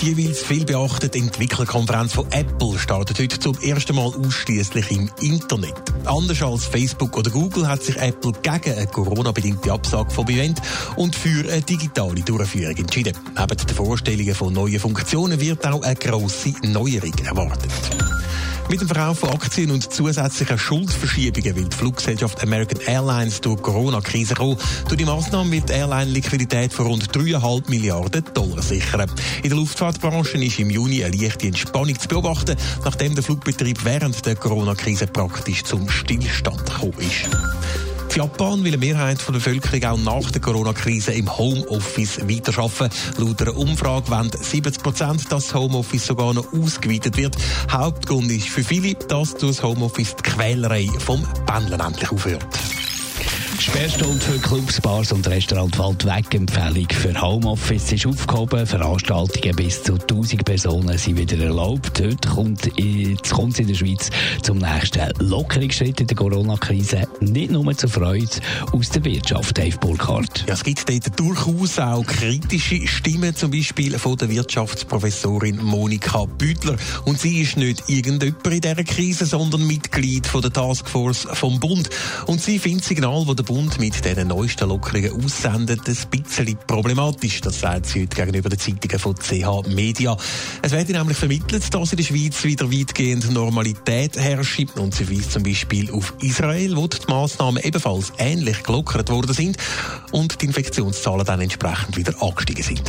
Die jeweils viel beachtete Entwicklerkonferenz von Apple startet heute zum ersten Mal ausschließlich im Internet. Anders als Facebook oder Google hat sich Apple gegen eine Corona-bedingte Absage vom Event und für eine digitale Durchführung entschieden. Neben den Vorstellungen von neuen Funktionen wird auch eine grosse Neuerung erwartet. Mit dem Verkauf von Aktien und zusätzlichen Schuldverschiebungen will die Fluggesellschaft American Airlines durch die Corona-Krise kommen. Durch die Massnahmen wird die Airline Liquidität von rund 3,5 Milliarden Dollar sichern. In der Luftfahrtbranche ist im Juni eine leichte Entspannung zu beobachten, nachdem der Flugbetrieb während der Corona-Krise praktisch zum Stillstand gekommen ist. Japan will eine Mehrheit der Bevölkerung auch nach der Corona-Krise im Homeoffice weiterarbeiten. Laut einer Umfrage wollen 70 Prozent, dass das Homeoffice sogar noch ausgeweitet wird. Hauptgrund ist für viele, dass durch das Homeoffice die Quälerei vom Pendeln endlich aufhört. Sperrstunde für Clubs, Bars und Restaurants fällt weg. Empfehlung für Homeoffice ist aufgehoben. Veranstaltungen bis zu 1000 Personen sind wieder erlaubt. Heute kommt, jetzt kommt es in der Schweiz zum nächsten Lockerungsschritt in der Corona-Krise. Nicht nur zur Freude aus der Wirtschaft, Dave Burkhardt. Ja, es gibt dort durchaus auch kritische Stimmen, zum Beispiel von der Wirtschaftsprofessorin Monika Büttler. Und sie ist nicht irgendjemand in dieser Krise, sondern Mitglied von der Taskforce vom Bund. Und sie findet Signal, der Bund mit diesen neuesten Lockerungen aussendet, ein bisschen problematisch. Das sagt sie heute gegenüber den Zeitungen von CH Media. Es wird nämlich vermittelt, dass in der Schweiz wieder weitgehend Normalität herrscht. Und sie weist zum Beispiel auf Israel, wo die Massnahmen ebenfalls ähnlich gelockert worden sind und die Infektionszahlen dann entsprechend wieder angestiegen sind.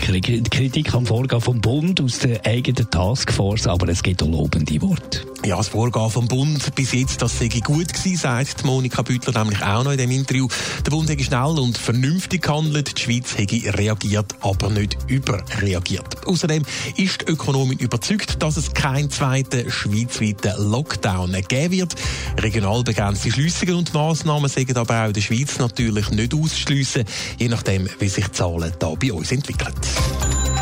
Kritik am Vorgehen vom Bund aus der eigenen Taskforce, aber es gibt auch lobende Worte. Ja, das Vorgehen vom Bund bis jetzt, das sei gut gewesen, sagt Monika Büttler nämlich auch noch in dem Interview. Der Bund hätte schnell und vernünftig gehandelt, die Schweiz hätte reagiert, aber nicht überreagiert. Außerdem ist die Ökonomin überzeugt, dass es keinen zweiten schweizweiten Lockdown geben wird. Regional begrenzte Schliessungen und Massnahmen sagen aber auch in der Schweiz natürlich nicht auszuschliessen, je nachdem, wie sich die Zahlen da bei uns entwickeln.